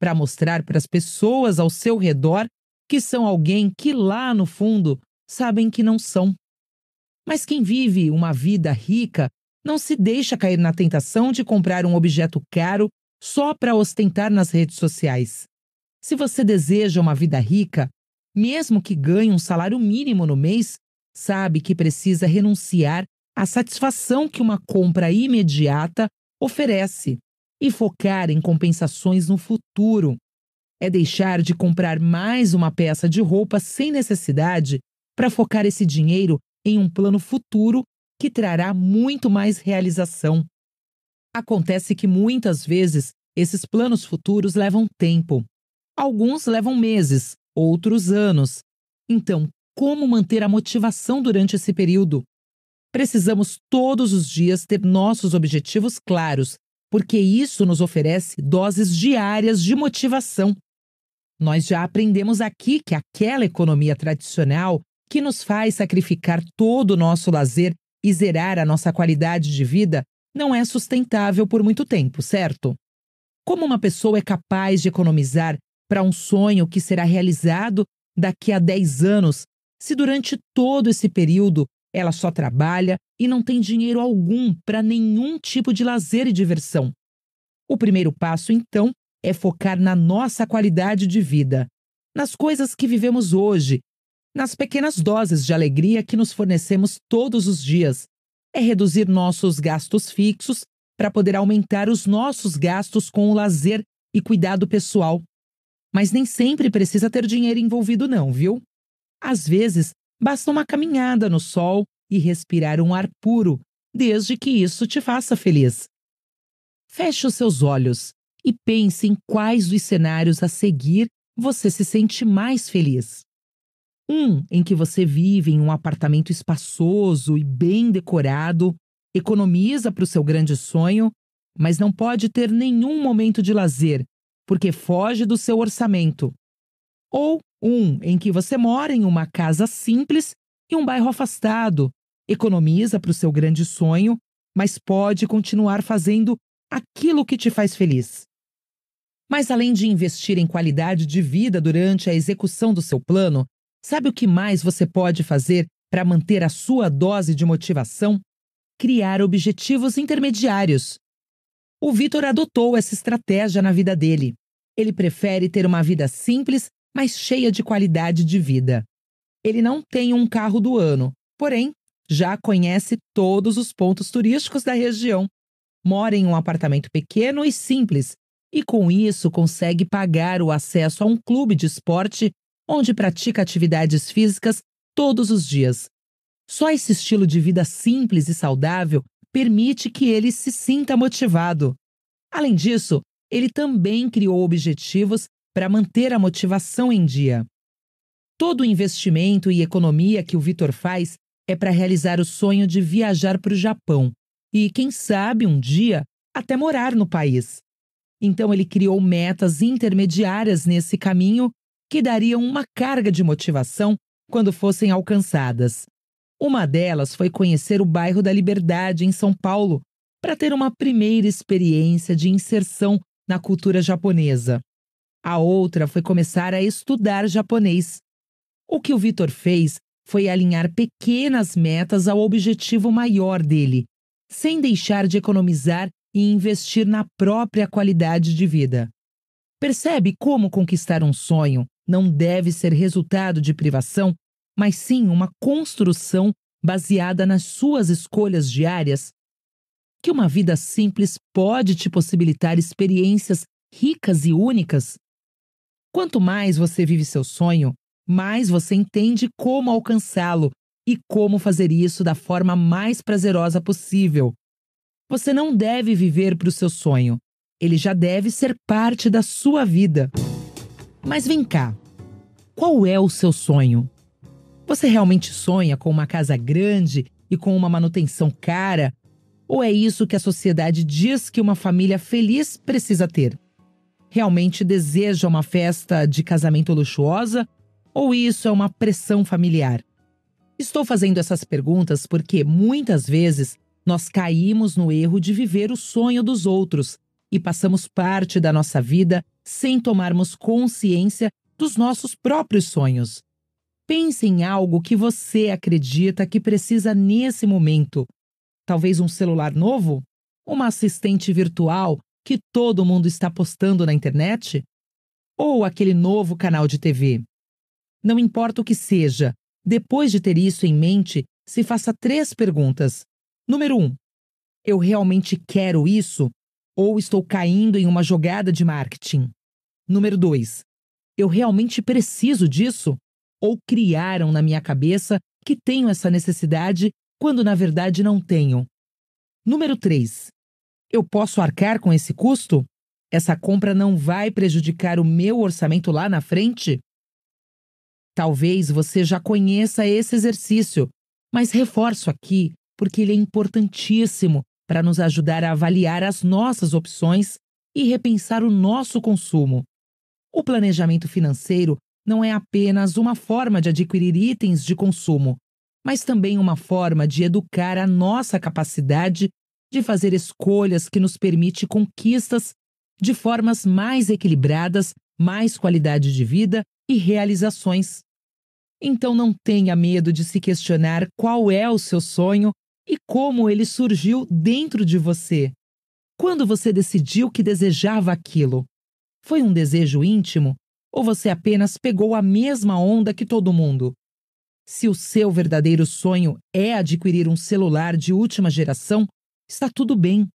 Para mostrar para as pessoas ao seu redor que são alguém que lá no fundo sabem que não são. Mas quem vive uma vida rica não se deixa cair na tentação de comprar um objeto caro só para ostentar nas redes sociais. Se você deseja uma vida rica, mesmo que ganhe um salário mínimo no mês, sabe que precisa renunciar à satisfação que uma compra imediata oferece e focar em compensações no futuro. É deixar de comprar mais uma peça de roupa sem necessidade para focar esse dinheiro em um plano futuro que trará muito mais realização. Acontece que muitas vezes esses planos futuros levam tempo. Alguns levam meses, outros anos. Então, como manter a motivação durante esse período? Precisamos todos os dias ter nossos objetivos claros, porque isso nos oferece doses diárias de motivação. Nós já aprendemos aqui que aquela economia tradicional que nos faz sacrificar todo o nosso lazer e zerar a nossa qualidade de vida não é sustentável por muito tempo, certo? Como uma pessoa é capaz de economizar para um sonho que será realizado daqui a 10 anos, se durante todo esse período ela só trabalha e não tem dinheiro algum para nenhum tipo de lazer e diversão? O primeiro passo, então, é focar na nossa qualidade de vida, nas coisas que vivemos hoje nas pequenas doses de alegria que nos fornecemos todos os dias. É reduzir nossos gastos fixos para poder aumentar os nossos gastos com o lazer e cuidado pessoal. Mas nem sempre precisa ter dinheiro envolvido, não, viu? Às vezes, basta uma caminhada no sol e respirar um ar puro, desde que isso te faça feliz. Feche os seus olhos e pense em quais dos cenários a seguir você se sente mais feliz. Um em que você vive em um apartamento espaçoso e bem decorado, economiza para o seu grande sonho, mas não pode ter nenhum momento de lazer, porque foge do seu orçamento. Ou um em que você mora em uma casa simples e um bairro afastado, economiza para o seu grande sonho, mas pode continuar fazendo aquilo que te faz feliz. Mas além de investir em qualidade de vida durante a execução do seu plano, Sabe o que mais você pode fazer para manter a sua dose de motivação? Criar objetivos intermediários. O Vitor adotou essa estratégia na vida dele. Ele prefere ter uma vida simples, mas cheia de qualidade de vida. Ele não tem um carro do ano, porém, já conhece todos os pontos turísticos da região. Mora em um apartamento pequeno e simples, e com isso consegue pagar o acesso a um clube de esporte onde pratica atividades físicas todos os dias. Só esse estilo de vida simples e saudável permite que ele se sinta motivado. Além disso, ele também criou objetivos para manter a motivação em dia. Todo o investimento e economia que o Vitor faz é para realizar o sonho de viajar para o Japão e, quem sabe, um dia até morar no país. Então, ele criou metas intermediárias nesse caminho que dariam uma carga de motivação quando fossem alcançadas. Uma delas foi conhecer o bairro da Liberdade, em São Paulo, para ter uma primeira experiência de inserção na cultura japonesa. A outra foi começar a estudar japonês. O que o Vitor fez foi alinhar pequenas metas ao objetivo maior dele, sem deixar de economizar e investir na própria qualidade de vida. Percebe como conquistar um sonho não deve ser resultado de privação, mas sim uma construção baseada nas suas escolhas diárias? Que uma vida simples pode te possibilitar experiências ricas e únicas? Quanto mais você vive seu sonho, mais você entende como alcançá-lo e como fazer isso da forma mais prazerosa possível. Você não deve viver para o seu sonho, ele já deve ser parte da sua vida. Mas vem cá, qual é o seu sonho? Você realmente sonha com uma casa grande e com uma manutenção cara? Ou é isso que a sociedade diz que uma família feliz precisa ter? Realmente deseja uma festa de casamento luxuosa? Ou isso é uma pressão familiar? Estou fazendo essas perguntas porque muitas vezes nós caímos no erro de viver o sonho dos outros e passamos parte da nossa vida sem tomarmos consciência dos nossos próprios sonhos. Pense em algo que você acredita que precisa nesse momento. Talvez um celular novo? Uma assistente virtual que todo mundo está postando na internet? Ou aquele novo canal de TV? Não importa o que seja, depois de ter isso em mente, se faça três perguntas. Número 1. Um, eu realmente quero isso? Ou estou caindo em uma jogada de marketing? Número 2. Eu realmente preciso disso? Ou criaram na minha cabeça que tenho essa necessidade quando na verdade não tenho? Número 3. Eu posso arcar com esse custo? Essa compra não vai prejudicar o meu orçamento lá na frente? Talvez você já conheça esse exercício, mas reforço aqui porque ele é importantíssimo para nos ajudar a avaliar as nossas opções e repensar o nosso consumo. O planejamento financeiro não é apenas uma forma de adquirir itens de consumo, mas também uma forma de educar a nossa capacidade de fazer escolhas que nos permite conquistas de formas mais equilibradas, mais qualidade de vida e realizações. Então não tenha medo de se questionar qual é o seu sonho e como ele surgiu dentro de você. Quando você decidiu que desejava aquilo? Foi um desejo íntimo? Ou você apenas pegou a mesma onda que todo mundo? Se o seu verdadeiro sonho é adquirir um celular de última geração, está tudo bem.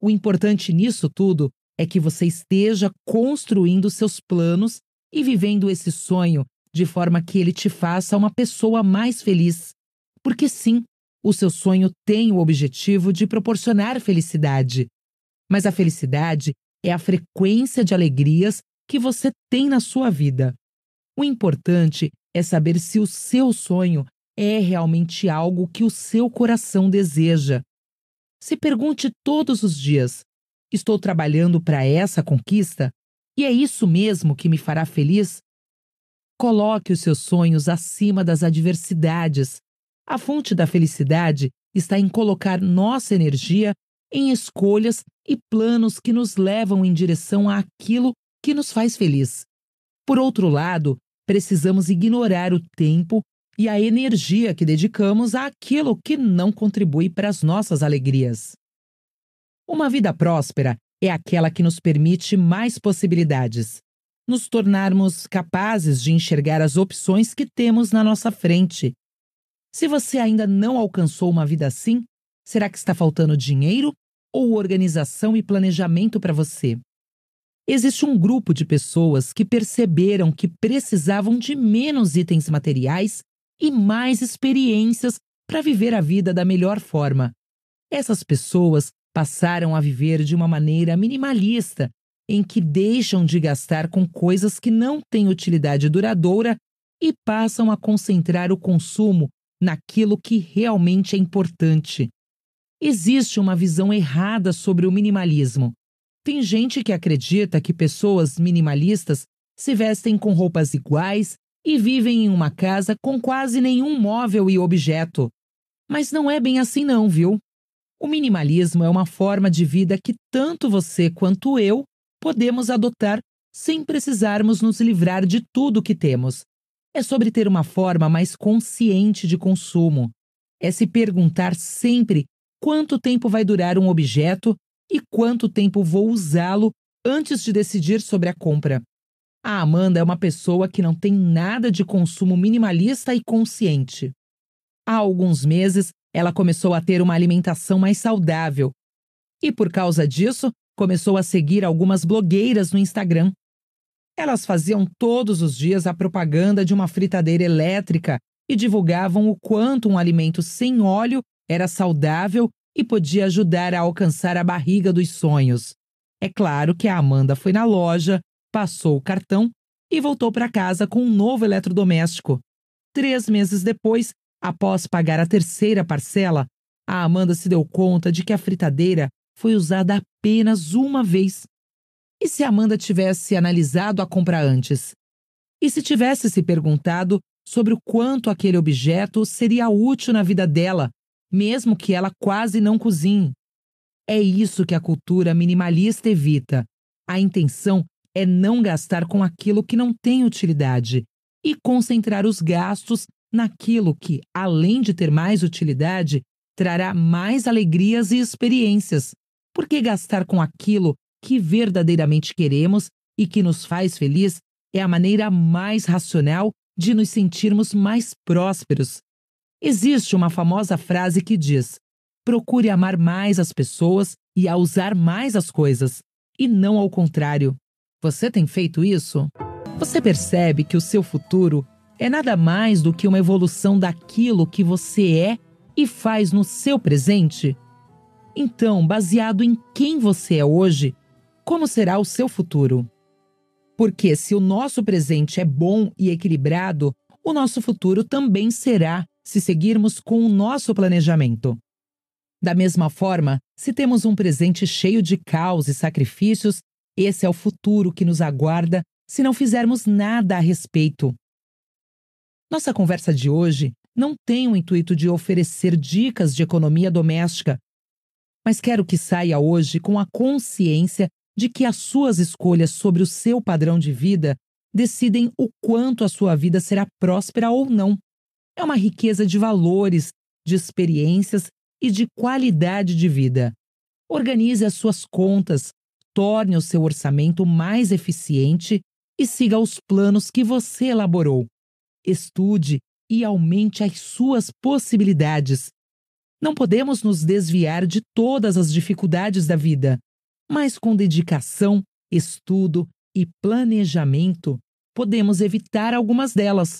O importante nisso tudo é que você esteja construindo seus planos e vivendo esse sonho de forma que ele te faça uma pessoa mais feliz. Porque sim, o seu sonho tem o objetivo de proporcionar felicidade. Mas a felicidade é a frequência de alegrias que você tem na sua vida. O importante é saber se o seu sonho é realmente algo que o seu coração deseja. Se pergunte todos os dias: estou trabalhando para essa conquista? E é isso mesmo que me fará feliz? Coloque os seus sonhos acima das adversidades, a fonte da felicidade está em colocar nossa energia em escolhas e planos que nos levam em direção àquilo que nos faz feliz. Por outro lado, precisamos ignorar o tempo e a energia que dedicamos àquilo que não contribui para as nossas alegrias. Uma vida próspera é aquela que nos permite mais possibilidades, nos tornarmos capazes de enxergar as opções que temos na nossa frente. Se você ainda não alcançou uma vida assim, será que está faltando dinheiro ou organização e planejamento para você? Existe um grupo de pessoas que perceberam que precisavam de menos itens materiais e mais experiências para viver a vida da melhor forma. Essas pessoas passaram a viver de uma maneira minimalista, em que deixam de gastar com coisas que não têm utilidade duradoura e passam a concentrar o consumo naquilo que realmente é importante. Existe uma visão errada sobre o minimalismo. Tem gente que acredita que pessoas minimalistas se vestem com roupas iguais e vivem em uma casa com quase nenhum móvel e objeto. Mas não é bem assim, não, viu? O minimalismo é uma forma de vida que tanto você quanto eu podemos adotar sem precisarmos nos livrar de tudo que temos. É sobre ter uma forma mais consciente de consumo. É se perguntar sempre quanto tempo vai durar um objeto e quanto tempo vou usá-lo antes de decidir sobre a compra. A Amanda é uma pessoa que não tem nada de consumo minimalista e consciente. Há alguns meses, ela começou a ter uma alimentação mais saudável e, por causa disso, começou a seguir algumas blogueiras no Instagram. Elas faziam todos os dias a propaganda de uma fritadeira elétrica e divulgavam o quanto um alimento sem óleo era saudável e podia ajudar a alcançar a barriga dos sonhos. É claro que a Amanda foi na loja, passou o cartão e voltou para casa com um novo eletrodoméstico. Três meses depois, após pagar a terceira parcela, a Amanda se deu conta de que a fritadeira foi usada apenas uma vez. E se Amanda tivesse analisado a compra antes? E se tivesse se perguntado sobre o quanto aquele objeto seria útil na vida dela mesmo que ela quase não cozinhe. É isso que a cultura minimalista evita. A intenção é não gastar com aquilo que não tem utilidade e concentrar os gastos naquilo que, além de ter mais utilidade, trará mais alegrias e experiências. Porque gastar com aquilo que verdadeiramente queremos e que nos faz feliz é a maneira mais racional de nos sentirmos mais prósperos, Existe uma famosa frase que diz: procure amar mais as pessoas e a usar mais as coisas, e não ao contrário. Você tem feito isso? Você percebe que o seu futuro é nada mais do que uma evolução daquilo que você é e faz no seu presente? Então, baseado em quem você é hoje, como será o seu futuro? Porque se o nosso presente é bom e equilibrado, o nosso futuro também será se seguirmos com o nosso planejamento. Da mesma forma, se temos um presente cheio de caos e sacrifícios, esse é o futuro que nos aguarda se não fizermos nada a respeito. Nossa conversa de hoje não tem o intuito de oferecer dicas de economia doméstica, mas quero que saia hoje com a consciência de que as suas escolhas sobre o seu padrão de vida decidem o quanto a sua vida será próspera ou não. É uma riqueza de valores, de experiências e de qualidade de vida. Organize as suas contas, torne o seu orçamento mais eficiente e siga os planos que você elaborou. Estude e aumente as suas possibilidades. Não podemos nos desviar de todas as dificuldades da vida, mas com dedicação, estudo e planejamento, podemos evitar algumas delas.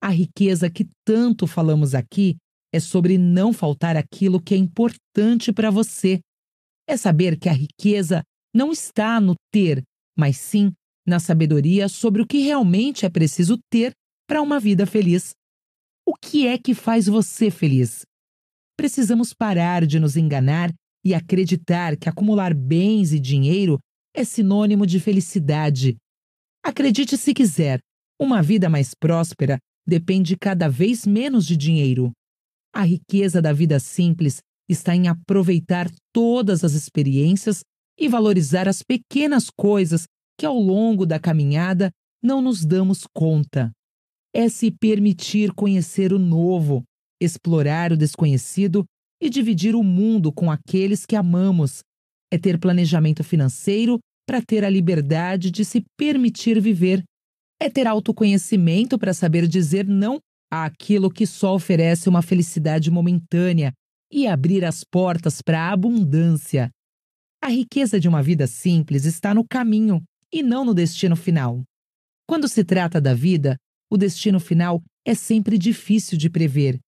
A riqueza que tanto falamos aqui é sobre não faltar aquilo que é importante para você. É saber que a riqueza não está no ter, mas sim na sabedoria sobre o que realmente é preciso ter para uma vida feliz. O que é que faz você feliz? Precisamos parar de nos enganar e acreditar que acumular bens e dinheiro é sinônimo de felicidade. Acredite se quiser, uma vida mais próspera depende cada vez menos de dinheiro. A riqueza da vida simples está em aproveitar todas as experiências e valorizar as pequenas coisas que ao longo da caminhada não nos damos conta. É se permitir conhecer o novo, explorar o desconhecido e dividir o mundo com aqueles que amamos. é ter planejamento financeiro para ter a liberdade de se permitir viver. É ter autoconhecimento para saber dizer não àquilo que só oferece uma felicidade momentânea e abrir as portas para a abundância. A riqueza de uma vida simples está no caminho e não no destino final. Quando se trata da vida, o destino final é sempre difícil de prever.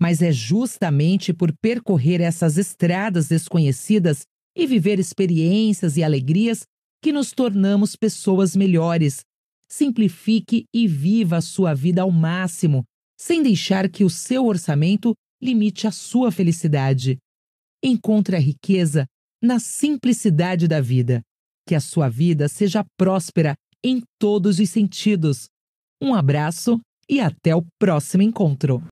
Mas é justamente por percorrer essas estradas desconhecidas e viver experiências e alegrias que nos tornamos pessoas melhores. Simplifique e viva a sua vida ao máximo, sem deixar que o seu orçamento limite a sua felicidade. Encontre a riqueza na simplicidade da vida. Que a sua vida seja próspera em todos os sentidos. Um abraço e até o próximo encontro.